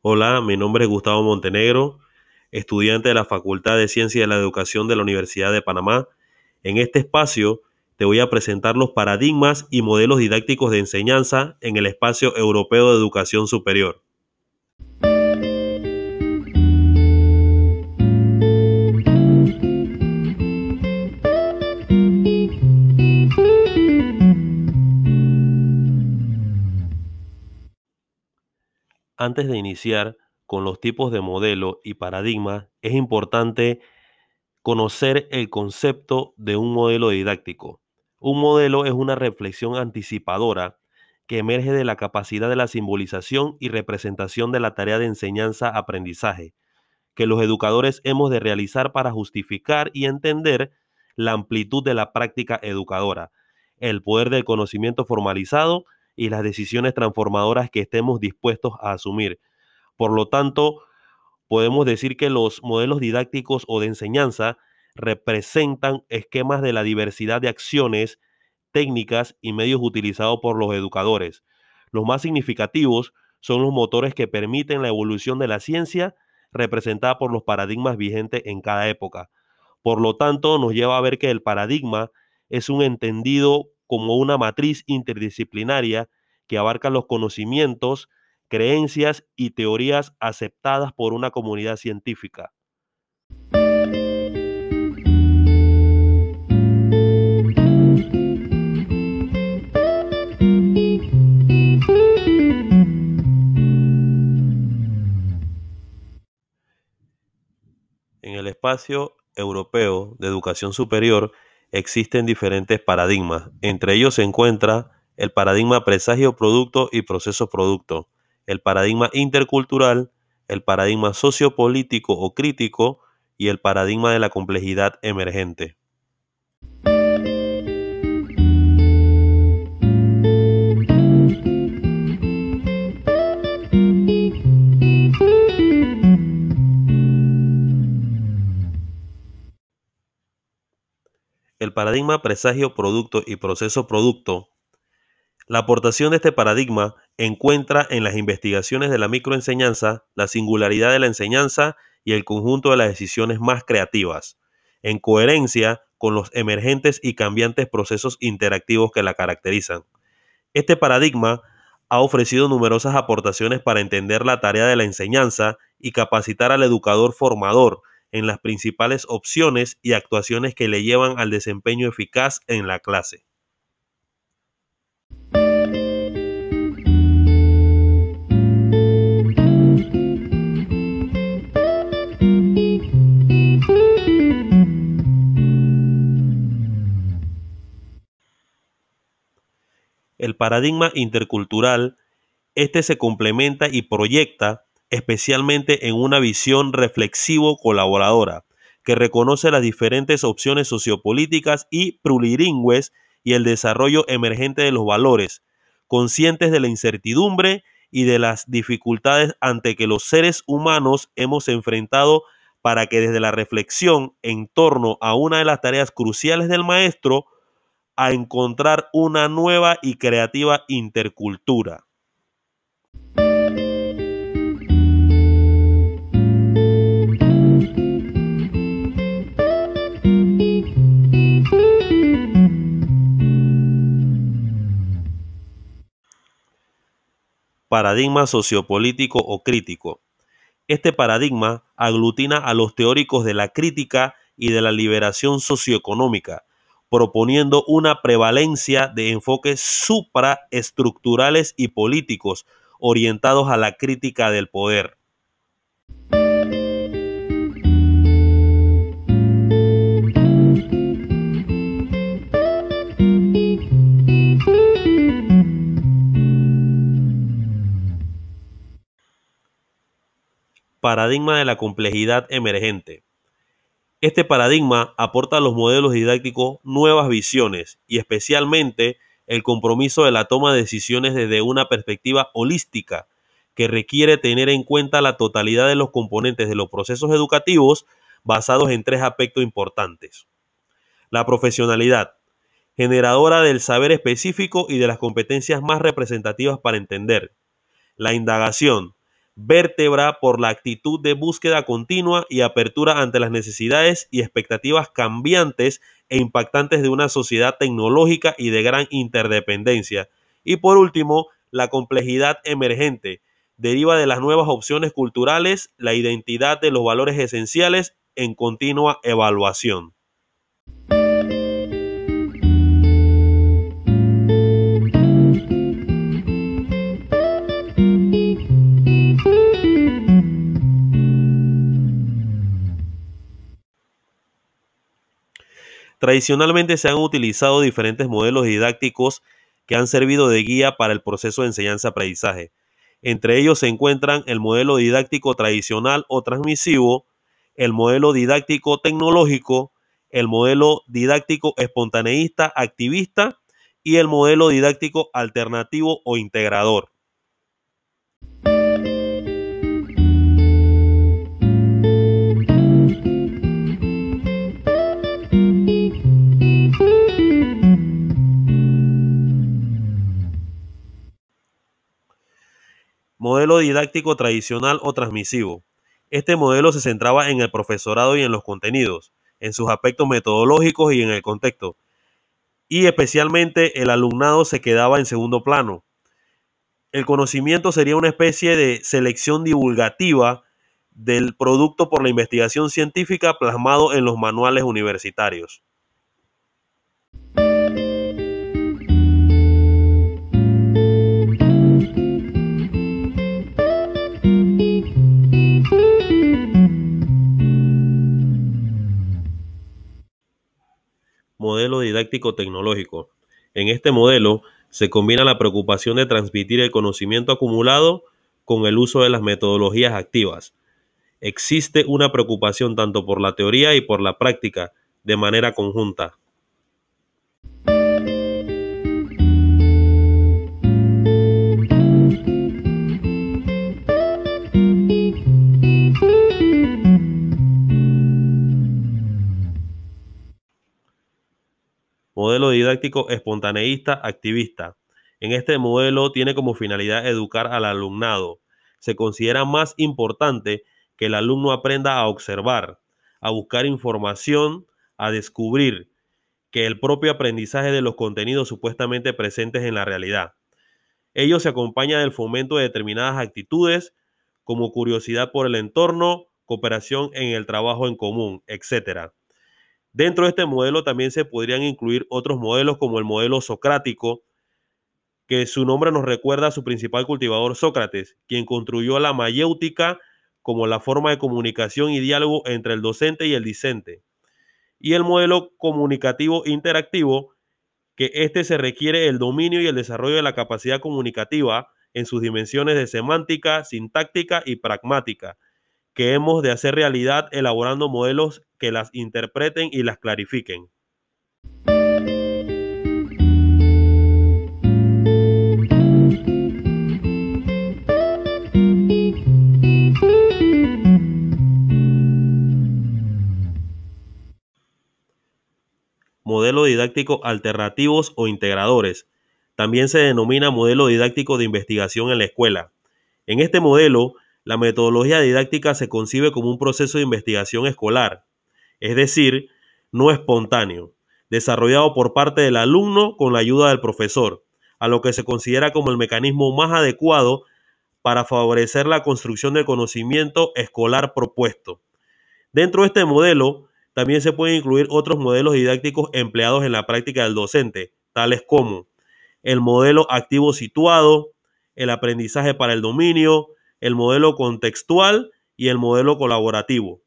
Hola, mi nombre es Gustavo Montenegro, estudiante de la Facultad de Ciencia de la Educación de la Universidad de Panamá. En este espacio te voy a presentar los paradigmas y modelos didácticos de enseñanza en el espacio europeo de educación superior. Antes de iniciar con los tipos de modelo y paradigma, es importante conocer el concepto de un modelo didáctico. Un modelo es una reflexión anticipadora que emerge de la capacidad de la simbolización y representación de la tarea de enseñanza-aprendizaje, que los educadores hemos de realizar para justificar y entender la amplitud de la práctica educadora, el poder del conocimiento formalizado y las decisiones transformadoras que estemos dispuestos a asumir. Por lo tanto, podemos decir que los modelos didácticos o de enseñanza representan esquemas de la diversidad de acciones, técnicas y medios utilizados por los educadores. Los más significativos son los motores que permiten la evolución de la ciencia representada por los paradigmas vigentes en cada época. Por lo tanto, nos lleva a ver que el paradigma es un entendido como una matriz interdisciplinaria que abarca los conocimientos, creencias y teorías aceptadas por una comunidad científica. En el espacio europeo de educación superior existen diferentes paradigmas. Entre ellos se encuentra el paradigma presagio-producto y proceso-producto, el paradigma intercultural, el paradigma sociopolítico o crítico y el paradigma de la complejidad emergente. Paradigma presagio, producto y proceso producto. La aportación de este paradigma encuentra en las investigaciones de la microenseñanza la singularidad de la enseñanza y el conjunto de las decisiones más creativas, en coherencia con los emergentes y cambiantes procesos interactivos que la caracterizan. Este paradigma ha ofrecido numerosas aportaciones para entender la tarea de la enseñanza y capacitar al educador formador en las principales opciones y actuaciones que le llevan al desempeño eficaz en la clase. El paradigma intercultural, este se complementa y proyecta especialmente en una visión reflexivo-colaboradora, que reconoce las diferentes opciones sociopolíticas y plurilingües y el desarrollo emergente de los valores, conscientes de la incertidumbre y de las dificultades ante que los seres humanos hemos enfrentado para que desde la reflexión en torno a una de las tareas cruciales del maestro, a encontrar una nueva y creativa intercultura. Paradigma sociopolítico o crítico. Este paradigma aglutina a los teóricos de la crítica y de la liberación socioeconómica, proponiendo una prevalencia de enfoques supraestructurales y políticos orientados a la crítica del poder. Paradigma de la complejidad emergente. Este paradigma aporta a los modelos didácticos nuevas visiones y especialmente el compromiso de la toma de decisiones desde una perspectiva holística que requiere tener en cuenta la totalidad de los componentes de los procesos educativos basados en tres aspectos importantes. La profesionalidad, generadora del saber específico y de las competencias más representativas para entender. La indagación, vértebra por la actitud de búsqueda continua y apertura ante las necesidades y expectativas cambiantes e impactantes de una sociedad tecnológica y de gran interdependencia. Y por último, la complejidad emergente deriva de las nuevas opciones culturales, la identidad de los valores esenciales en continua evaluación. Tradicionalmente se han utilizado diferentes modelos didácticos que han servido de guía para el proceso de enseñanza-aprendizaje. Entre ellos se encuentran el modelo didáctico tradicional o transmisivo, el modelo didáctico tecnológico, el modelo didáctico espontaneísta activista y el modelo didáctico alternativo o integrador. Didáctico tradicional o transmisivo. Este modelo se centraba en el profesorado y en los contenidos, en sus aspectos metodológicos y en el contexto. Y especialmente el alumnado se quedaba en segundo plano. El conocimiento sería una especie de selección divulgativa del producto por la investigación científica plasmado en los manuales universitarios. Tecnológico. En este modelo se combina la preocupación de transmitir el conocimiento acumulado con el uso de las metodologías activas. Existe una preocupación tanto por la teoría y por la práctica de manera conjunta. Modelo didáctico espontaneísta activista. En este modelo tiene como finalidad educar al alumnado. Se considera más importante que el alumno aprenda a observar, a buscar información, a descubrir, que el propio aprendizaje de los contenidos supuestamente presentes en la realidad. Ello se acompaña del fomento de determinadas actitudes como curiosidad por el entorno, cooperación en el trabajo en común, etc. Dentro de este modelo también se podrían incluir otros modelos como el modelo socrático, que su nombre nos recuerda a su principal cultivador Sócrates, quien construyó la mayéutica como la forma de comunicación y diálogo entre el docente y el discente. Y el modelo comunicativo interactivo, que este se requiere el dominio y el desarrollo de la capacidad comunicativa en sus dimensiones de semántica, sintáctica y pragmática, que hemos de hacer realidad elaborando modelos que las interpreten y las clarifiquen. Modelo didáctico alternativos o integradores. También se denomina modelo didáctico de investigación en la escuela. En este modelo, la metodología didáctica se concibe como un proceso de investigación escolar, es decir, no espontáneo, desarrollado por parte del alumno con la ayuda del profesor, a lo que se considera como el mecanismo más adecuado para favorecer la construcción del conocimiento escolar propuesto. Dentro de este modelo, también se pueden incluir otros modelos didácticos empleados en la práctica del docente, tales como el modelo activo situado, el aprendizaje para el dominio, el modelo contextual y el modelo colaborativo.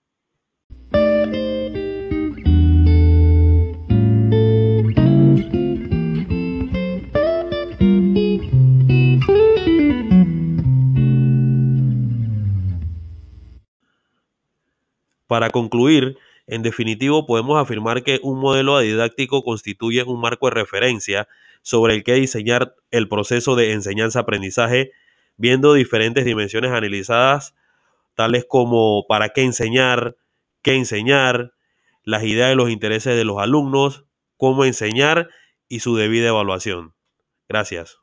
Para concluir, en definitivo podemos afirmar que un modelo didáctico constituye un marco de referencia sobre el que diseñar el proceso de enseñanza-aprendizaje viendo diferentes dimensiones analizadas, tales como para qué enseñar, qué enseñar, las ideas y los intereses de los alumnos, cómo enseñar y su debida evaluación. Gracias.